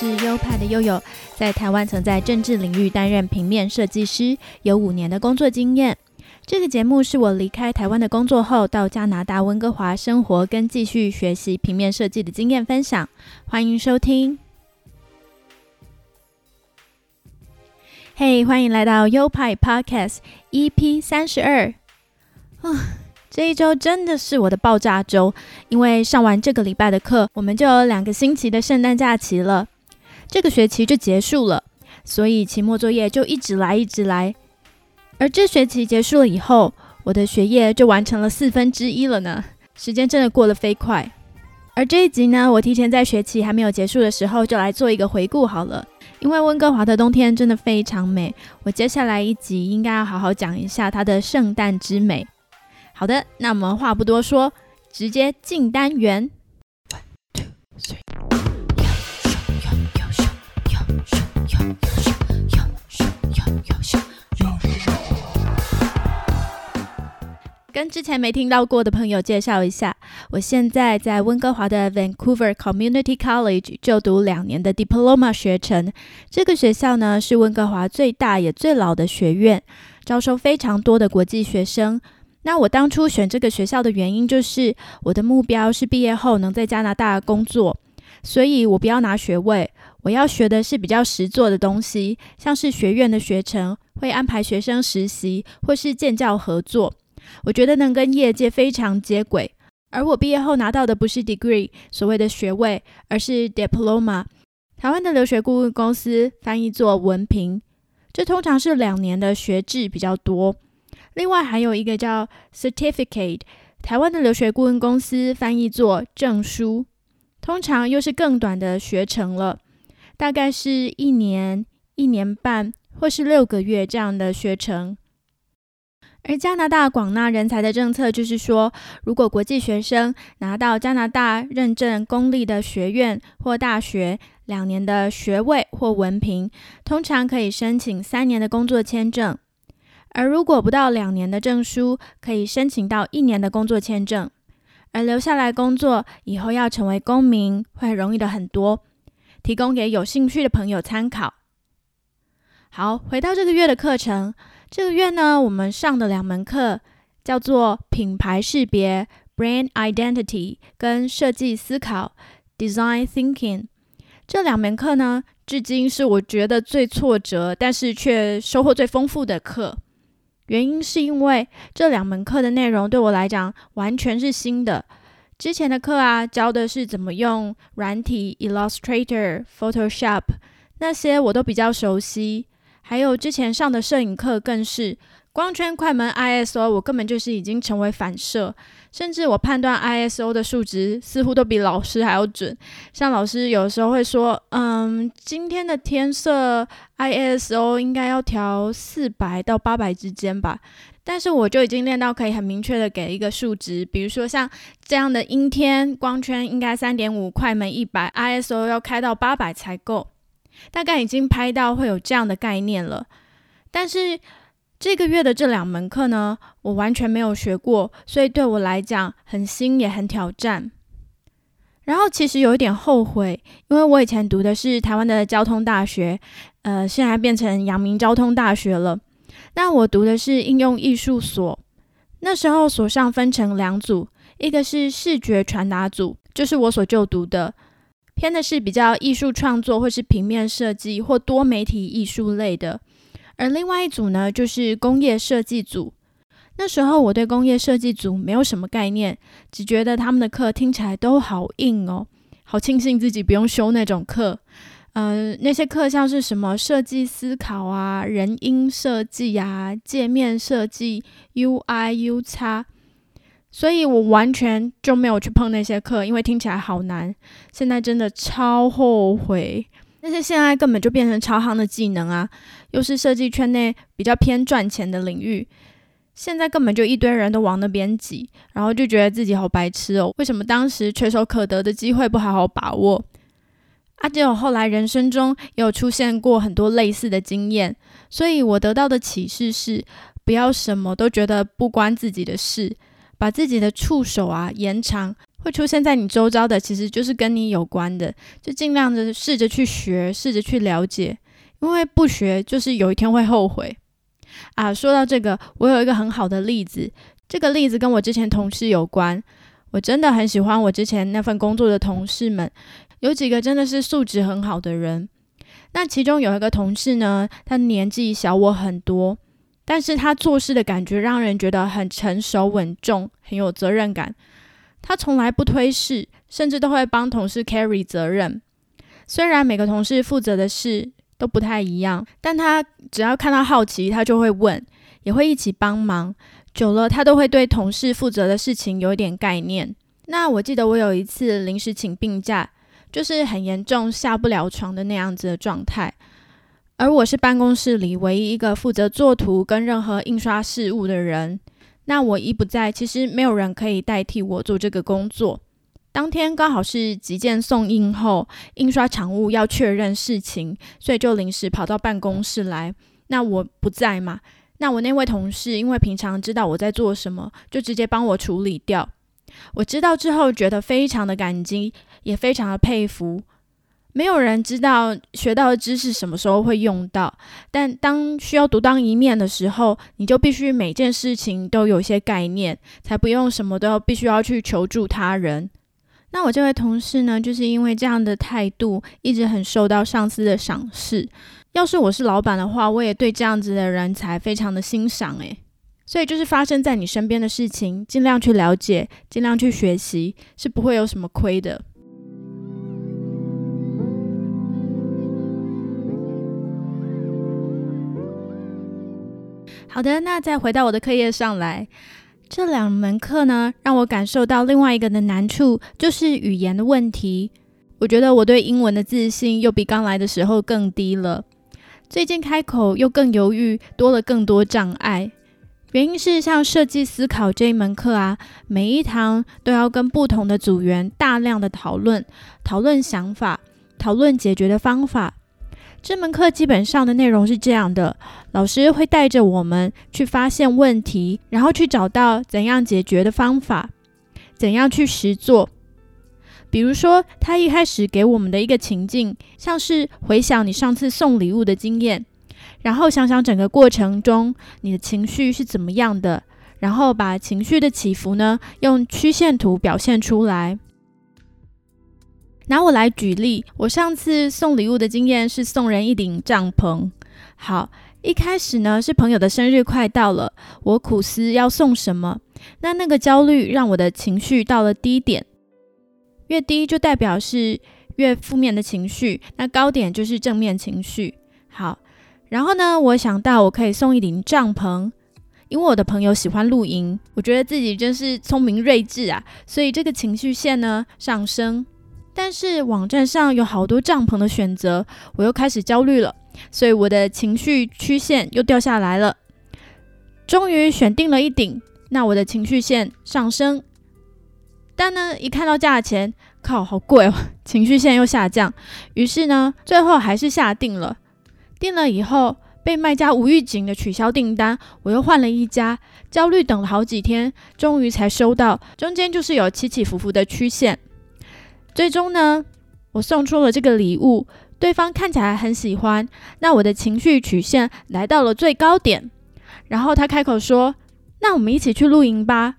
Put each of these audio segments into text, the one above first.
是优派的悠悠，在台湾曾在政治领域担任平面设计师，有五年的工作经验。这个节目是我离开台湾的工作后，到加拿大温哥华生活跟继续学习平面设计的经验分享。欢迎收听。嘿，欢迎来到优派 Podcast EP 三十二。啊，这一周真的是我的爆炸周，因为上完这个礼拜的课，我们就有两个星期的圣诞假期了，这个学期就结束了，所以期末作业就一直来，一直来。而这学期结束了以后，我的学业就完成了四分之一了呢。时间真的过得飞快。而这一集呢，我提前在学期还没有结束的时候就来做一个回顾好了。因为温哥华的冬天真的非常美，我接下来一集应该要好好讲一下它的圣诞之美。好的，那我们话不多说，直接进单元。跟之前没听到过的朋友介绍一下，我现在在温哥华的 Vancouver Community College 就读两年的 Diploma 学程。这个学校呢是温哥华最大也最老的学院，招收非常多的国际学生。那我当初选这个学校的原因就是我的目标是毕业后能在加拿大工作，所以我不要拿学位，我要学的是比较实做的东西，像是学院的学程会安排学生实习或是建教合作。我觉得能跟业界非常接轨，而我毕业后拿到的不是 degree 所谓的学位，而是 diploma。台湾的留学顾问公司翻译作文凭，这通常是两年的学制比较多。另外还有一个叫 certificate，台湾的留学顾问公司翻译作证书，通常又是更短的学程了，大概是一年、一年半或是六个月这样的学程。而加拿大广纳人才的政策就是说，如果国际学生拿到加拿大认证公立的学院或大学两年的学位或文凭，通常可以申请三年的工作签证；而如果不到两年的证书，可以申请到一年的工作签证。而留下来工作以后要成为公民，会容易的很多。提供给有兴趣的朋友参考。好，回到这个月的课程。这个月呢，我们上的两门课叫做品牌识别 （Brand Identity） 跟设计思考 （Design Thinking）。这两门课呢，至今是我觉得最挫折，但是却收获最丰富的课。原因是因为这两门课的内容对我来讲完全是新的。之前的课啊，教的是怎么用软体 Illustrator、Photoshop 那些，我都比较熟悉。还有之前上的摄影课更是光圈、快门、ISO，我根本就是已经成为反射，甚至我判断 ISO 的数值似乎都比老师还要准。像老师有时候会说：“嗯，今天的天色 ISO 应该要调四百到八百之间吧。”但是我就已经练到可以很明确的给一个数值，比如说像这样的阴天，光圈应该三点五，快门一百，ISO 要开到八百才够。大概已经拍到会有这样的概念了，但是这个月的这两门课呢，我完全没有学过，所以对我来讲很新也很挑战。然后其实有一点后悔，因为我以前读的是台湾的交通大学，呃，现在变成阳明交通大学了。那我读的是应用艺术所，那时候所上分成两组，一个是视觉传达组，就是我所就读的。偏的是比较艺术创作，或是平面设计，或多媒体艺术类的。而另外一组呢，就是工业设计组。那时候我对工业设计组没有什么概念，只觉得他们的课听起来都好硬哦，好庆幸自己不用修那种课。嗯，那些课像是什么设计思考啊、人因设计啊、界面设计、UI、U 叉。所以我完全就没有去碰那些课，因为听起来好难。现在真的超后悔，那些现在根本就变成超行的技能啊，又是设计圈内比较偏赚钱的领域，现在根本就一堆人都往那边挤，然后就觉得自己好白痴哦，为什么当时垂手可得的机会不好好把握？啊，结果后来人生中也有出现过很多类似的经验，所以我得到的启示是，不要什么都觉得不关自己的事。把自己的触手啊延长，会出现在你周遭的，其实就是跟你有关的，就尽量的试着去学，试着去了解，因为不学就是有一天会后悔啊。说到这个，我有一个很好的例子，这个例子跟我之前同事有关。我真的很喜欢我之前那份工作的同事们，有几个真的是素质很好的人。那其中有一个同事呢，他年纪小我很多，但是他做事的感觉让人觉得很成熟稳重，很有责任感。他从来不推事，甚至都会帮同事 carry 责任。虽然每个同事负责的事都不太一样，但他只要看到好奇，他就会问，也会一起帮忙。久了，他都会对同事负责的事情有一点概念。那我记得我有一次临时请病假，就是很严重下不了床的那样子的状态，而我是办公室里唯一一个负责作图跟任何印刷事务的人。那我一不在，其实没有人可以代替我做这个工作。当天刚好是急件送印后，印刷厂务要确认事情，所以就临时跑到办公室来。那我不在嘛？那我那位同事因为平常知道我在做什么，就直接帮我处理掉。我知道之后，觉得非常的感激，也非常的佩服。没有人知道学到的知识什么时候会用到，但当需要独当一面的时候，你就必须每件事情都有些概念，才不用什么都要必须要去求助他人。那我这位同事呢，就是因为这样的态度，一直很受到上司的赏识。要是我是老板的话，我也对这样子的人才非常的欣赏。诶，所以就是发生在你身边的事情，尽量去了解，尽量去学习，是不会有什么亏的。好的，那再回到我的课业上来，这两门课呢，让我感受到另外一个的难处，就是语言的问题。我觉得我对英文的自信又比刚来的时候更低了，最近开口又更犹豫，多了更多障碍。原因是像设计思考这一门课啊，每一堂都要跟不同的组员大量的讨论，讨论想法，讨论解决的方法。这门课基本上的内容是这样的：老师会带着我们去发现问题，然后去找到怎样解决的方法，怎样去实做。比如说，他一开始给我们的一个情境，像是回想你上次送礼物的经验，然后想想整个过程中你的情绪是怎么样的，然后把情绪的起伏呢用曲线图表现出来。拿我来举例，我上次送礼物的经验是送人一顶帐篷。好，一开始呢是朋友的生日快到了，我苦思要送什么，那那个焦虑让我的情绪到了低点，越低就代表是越负面的情绪，那高点就是正面情绪。好，然后呢，我想到我可以送一顶帐篷，因为我的朋友喜欢露营，我觉得自己真是聪明睿智啊，所以这个情绪线呢上升。但是网站上有好多帐篷的选择，我又开始焦虑了，所以我的情绪曲线又掉下来了。终于选定了一顶，那我的情绪线上升。但呢，一看到价钱，靠，好贵哦，情绪线又下降。于是呢，最后还是下定了。定了以后，被卖家无预警的取消订单，我又换了一家，焦虑等了好几天，终于才收到。中间就是有起起伏伏的曲线。最终呢，我送出了这个礼物，对方看起来很喜欢，那我的情绪曲线来到了最高点，然后他开口说：“那我们一起去露营吧。”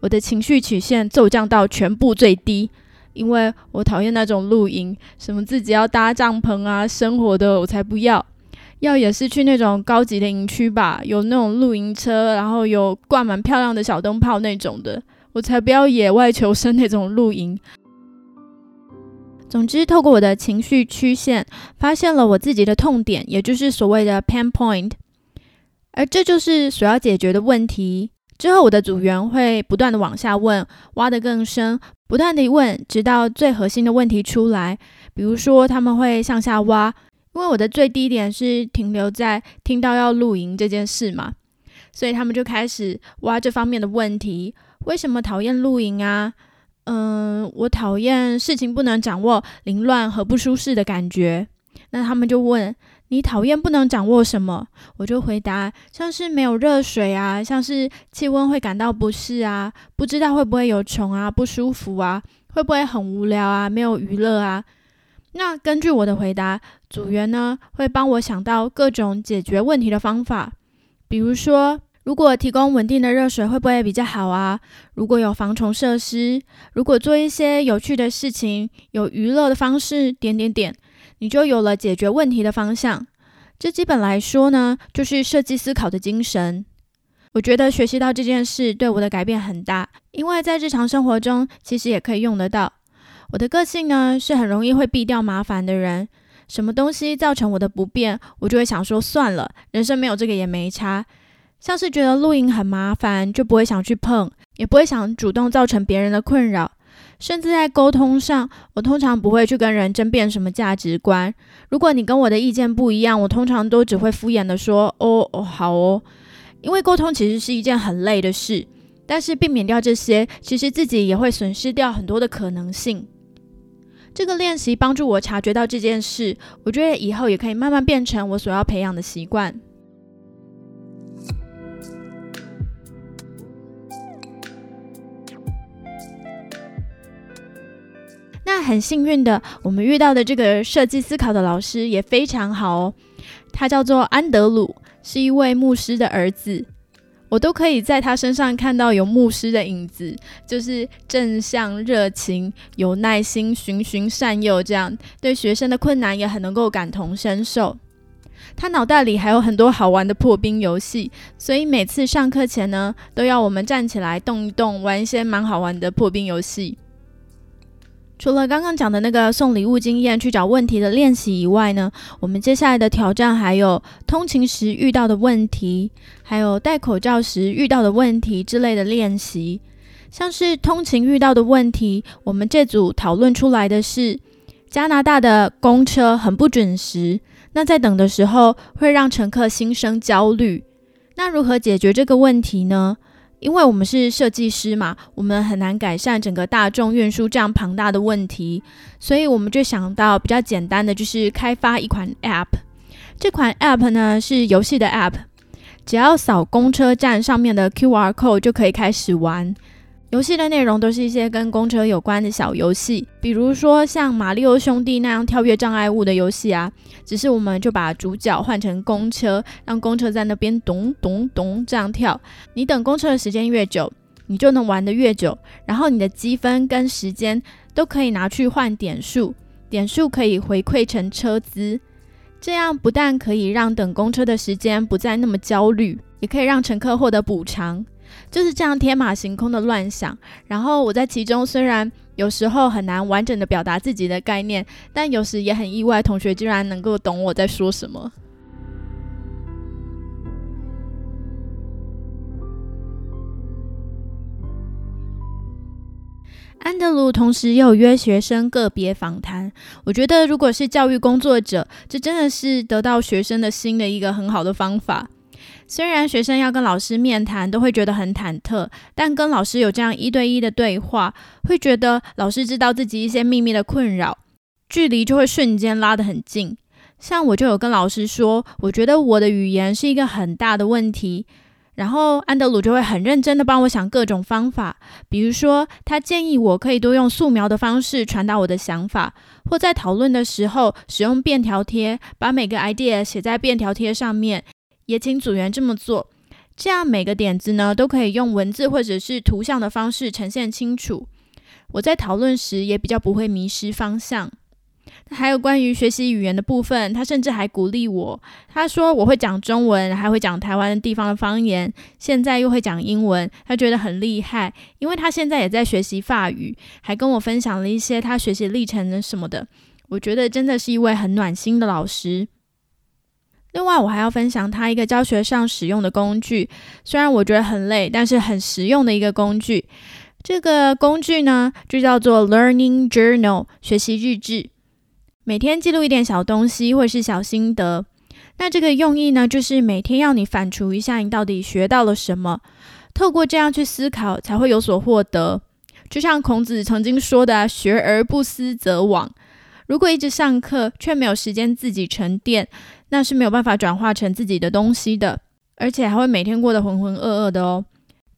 我的情绪曲线骤降到全部最低，因为我讨厌那种露营，什么自己要搭帐篷啊、生活的，我才不要，要也是去那种高级的营区吧，有那种露营车，然后有挂满漂亮的小灯泡那种的，我才不要野外求生那种露营。总之，透过我的情绪曲线，发现了我自己的痛点，也就是所谓的 pain point，而这就是所要解决的问题。之后，我的组员会不断的往下问，挖得更深，不断的问，直到最核心的问题出来。比如说，他们会向下挖，因为我的最低点是停留在听到要露营这件事嘛，所以他们就开始挖这方面的问题：为什么讨厌露营啊？嗯，我讨厌事情不能掌握、凌乱和不舒适的感觉。那他们就问你讨厌不能掌握什么？我就回答像是没有热水啊，像是气温会感到不适啊，不知道会不会有虫啊，不舒服啊，会不会很无聊啊，没有娱乐啊。那根据我的回答，组员呢会帮我想到各种解决问题的方法，比如说。如果提供稳定的热水会不会比较好啊？如果有防虫设施，如果做一些有趣的事情，有娱乐的方式，点点点，你就有了解决问题的方向。这基本来说呢，就是设计思考的精神。我觉得学习到这件事对我的改变很大，因为在日常生活中其实也可以用得到。我的个性呢是很容易会避掉麻烦的人，什么东西造成我的不便，我就会想说算了，人生没有这个也没差。像是觉得露营很麻烦，就不会想去碰，也不会想主动造成别人的困扰。甚至在沟通上，我通常不会去跟人争辩什么价值观。如果你跟我的意见不一样，我通常都只会敷衍的说：“哦哦，好哦。”因为沟通其实是一件很累的事，但是避免掉这些，其实自己也会损失掉很多的可能性。这个练习帮助我察觉到这件事，我觉得以后也可以慢慢变成我所要培养的习惯。很幸运的，我们遇到的这个设计思考的老师也非常好哦。他叫做安德鲁，是一位牧师的儿子。我都可以在他身上看到有牧师的影子，就是正向、热情、有耐心、循循善诱，这样对学生的困难也很能够感同身受。他脑袋里还有很多好玩的破冰游戏，所以每次上课前呢，都要我们站起来动一动，玩一些蛮好玩的破冰游戏。除了刚刚讲的那个送礼物经验去找问题的练习以外呢，我们接下来的挑战还有通勤时遇到的问题，还有戴口罩时遇到的问题之类的练习。像是通勤遇到的问题，我们这组讨论出来的是加拿大的公车很不准时，那在等的时候会让乘客心生焦虑。那如何解决这个问题呢？因为我们是设计师嘛，我们很难改善整个大众运输这样庞大的问题，所以我们就想到比较简单的，就是开发一款 App。这款 App 呢是游戏的 App，只要扫公车站上面的 QR code 就可以开始玩。游戏的内容都是一些跟公车有关的小游戏，比如说像马里奥兄弟那样跳跃障碍物的游戏啊。只是我们就把主角换成公车，让公车在那边咚咚咚这样跳。你等公车的时间越久，你就能玩得越久。然后你的积分跟时间都可以拿去换点数，点数可以回馈成车资。这样不但可以让等公车的时间不再那么焦虑，也可以让乘客获得补偿。就是这样天马行空的乱想，然后我在其中虽然有时候很难完整的表达自己的概念，但有时也很意外，同学居然能够懂我在说什么。安德鲁同时也有约学生个别访谈，我觉得如果是教育工作者，这真的是得到学生的心的一个很好的方法。虽然学生要跟老师面谈都会觉得很忐忑，但跟老师有这样一对一的对话，会觉得老师知道自己一些秘密的困扰，距离就会瞬间拉得很近。像我就有跟老师说，我觉得我的语言是一个很大的问题，然后安德鲁就会很认真的帮我想各种方法，比如说他建议我可以多用素描的方式传达我的想法，或在讨论的时候使用便条贴，把每个 idea 写在便条贴上面。也请组员这么做，这样每个点子呢都可以用文字或者是图像的方式呈现清楚。我在讨论时也比较不会迷失方向。还有关于学习语言的部分，他甚至还鼓励我。他说我会讲中文，还会讲台湾地方的方言，现在又会讲英文，他觉得很厉害，因为他现在也在学习法语，还跟我分享了一些他学习历程的什么的。我觉得真的是一位很暖心的老师。另外，我还要分享他一个教学上使用的工具，虽然我觉得很累，但是很实用的一个工具。这个工具呢，就叫做 Learning Journal 学习日志，每天记录一点小东西或是小心得。那这个用意呢，就是每天要你反刍一下你到底学到了什么，透过这样去思考，才会有所获得。就像孔子曾经说的：“学而不思则罔。”如果一直上课却没有时间自己沉淀，那是没有办法转化成自己的东西的，而且还会每天过得浑浑噩噩的哦。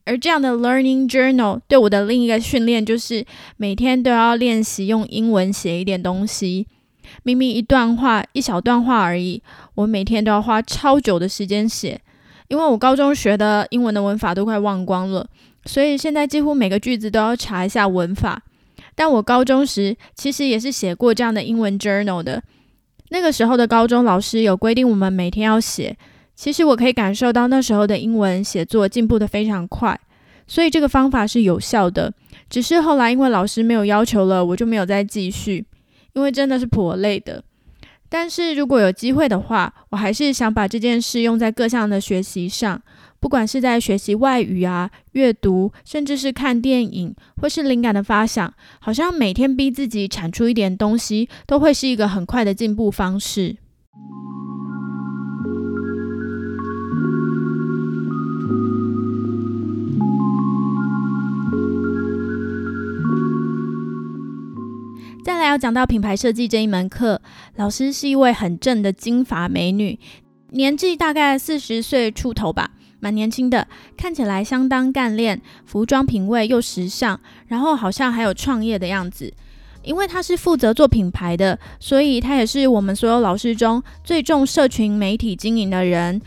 而这样的 learning journal 对我的另一个训练就是每天都要练习用英文写一点东西。明明一段话一小段话而已，我每天都要花超久的时间写，因为我高中学的英文的文法都快忘光了，所以现在几乎每个句子都要查一下文法。但我高中时其实也是写过这样的英文 journal 的。那个时候的高中老师有规定我们每天要写，其实我可以感受到那时候的英文写作进步的非常快，所以这个方法是有效的。只是后来因为老师没有要求了，我就没有再继续，因为真的是颇累的。但是如果有机会的话，我还是想把这件事用在各项的学习上。不管是在学习外语啊、阅读，甚至是看电影，或是灵感的发想，好像每天逼自己产出一点东西，都会是一个很快的进步方式。再来要讲到品牌设计这一门课，老师是一位很正的金发美女，年纪大概四十岁出头吧。蛮年轻的，看起来相当干练，服装品味又时尚，然后好像还有创业的样子。因为他是负责做品牌的，所以他也是我们所有老师中最重社群媒体经营的人。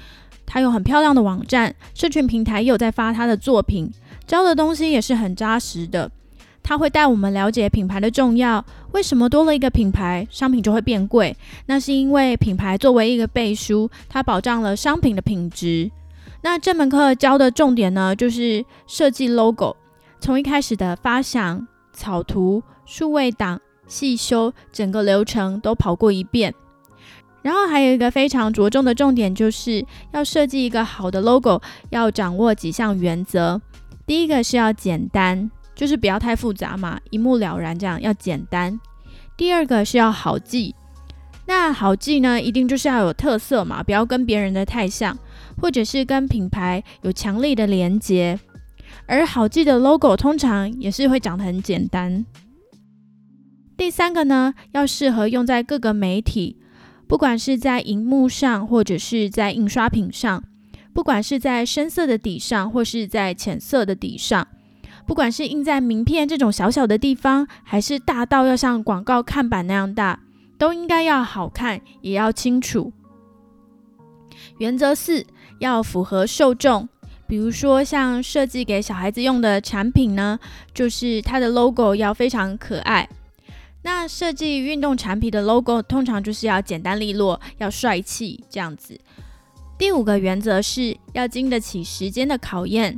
他有很漂亮的网站，社群平台也有在发他的作品，教的东西也是很扎实的。他会带我们了解品牌的重要，为什么多了一个品牌，商品就会变贵？那是因为品牌作为一个背书，它保障了商品的品质。那这门课教的重点呢，就是设计 logo，从一开始的发想、草图、数位档、细修，整个流程都跑过一遍。然后还有一个非常着重的重点，就是要设计一个好的 logo，要掌握几项原则。第一个是要简单，就是不要太复杂嘛，一目了然这样要简单。第二个是要好记，那好记呢，一定就是要有特色嘛，不要跟别人的太像。或者是跟品牌有强力的连接，而好记的 logo 通常也是会长得很简单。第三个呢，要适合用在各个媒体，不管是在荧幕上，或者是在印刷品上，不管是在深色的底上，或是在浅色的底上，不管是印在名片这种小小的地方，还是大到要像广告看板那样大，都应该要好看，也要清楚。原则四。要符合受众，比如说像设计给小孩子用的产品呢，就是它的 logo 要非常可爱。那设计运动产品的 logo 通常就是要简单利落，要帅气这样子。第五个原则是要经得起时间的考验，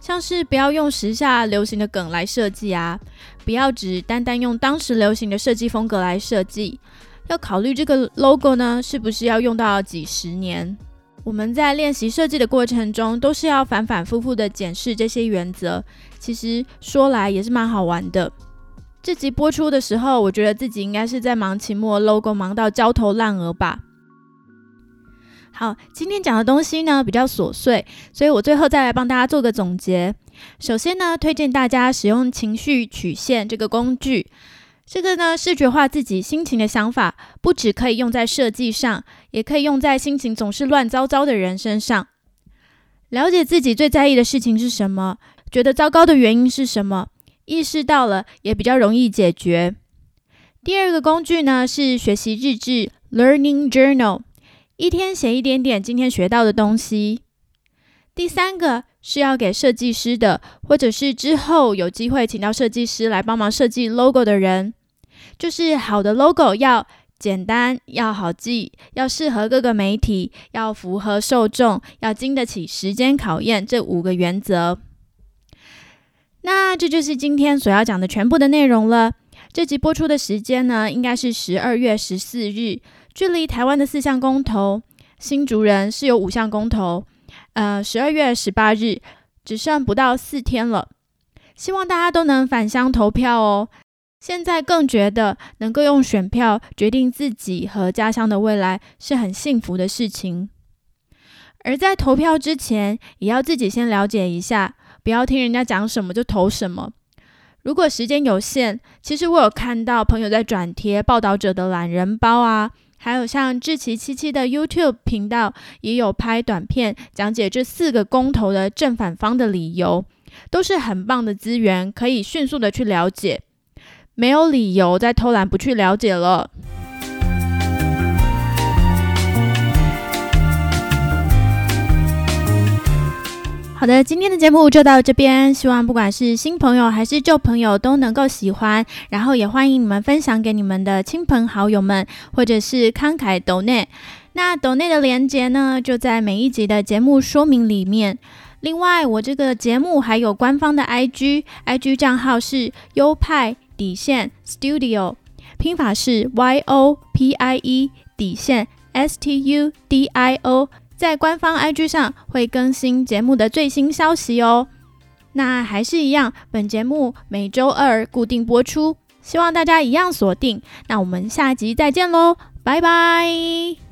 像是不要用时下流行的梗来设计啊，不要只单单用当时流行的设计风格来设计，要考虑这个 logo 呢是不是要用到几十年。我们在练习设计的过程中，都是要反反复复的检视这些原则。其实说来也是蛮好玩的。这集播出的时候，我觉得自己应该是在忙期末 logo，忙到焦头烂额吧。好，今天讲的东西呢比较琐碎，所以我最后再来帮大家做个总结。首先呢，推荐大家使用情绪曲线这个工具。这个呢，视觉化自己心情的想法，不只可以用在设计上，也可以用在心情总是乱糟糟的人身上。了解自己最在意的事情是什么，觉得糟糕的原因是什么，意识到了也比较容易解决。第二个工具呢是学习日志 （Learning Journal），一天写一点点今天学到的东西。第三个是要给设计师的，或者是之后有机会请到设计师来帮忙设计 logo 的人。就是好的 logo 要简单，要好记，要适合各个媒体，要符合受众，要经得起时间考验，这五个原则。那这就是今天所要讲的全部的内容了。这集播出的时间呢，应该是十二月十四日，距离台湾的四项公投，新竹人是有五项公投，呃，十二月十八日只剩不到四天了，希望大家都能返乡投票哦。现在更觉得能够用选票决定自己和家乡的未来是很幸福的事情。而在投票之前，也要自己先了解一下，不要听人家讲什么就投什么。如果时间有限，其实我有看到朋友在转贴报道者的懒人包啊，还有像志奇七七的 YouTube 频道也有拍短片讲解这四个公投的正反方的理由，都是很棒的资源，可以迅速的去了解，没有理由再偷懒不去了解了。好的，今天的节目就到这边。希望不管是新朋友还是旧朋友都能够喜欢，然后也欢迎你们分享给你们的亲朋好友们，或者是慷慨抖内。那抖内的连接呢，就在每一集的节目说明里面。另外，我这个节目还有官方的 IG，IG 账号是优派底线 Studio，拼法是 Y O P I E 底线 S T U D I O。在官方 IG 上会更新节目的最新消息哦。那还是一样，本节目每周二固定播出，希望大家一样锁定。那我们下集再见喽，拜拜。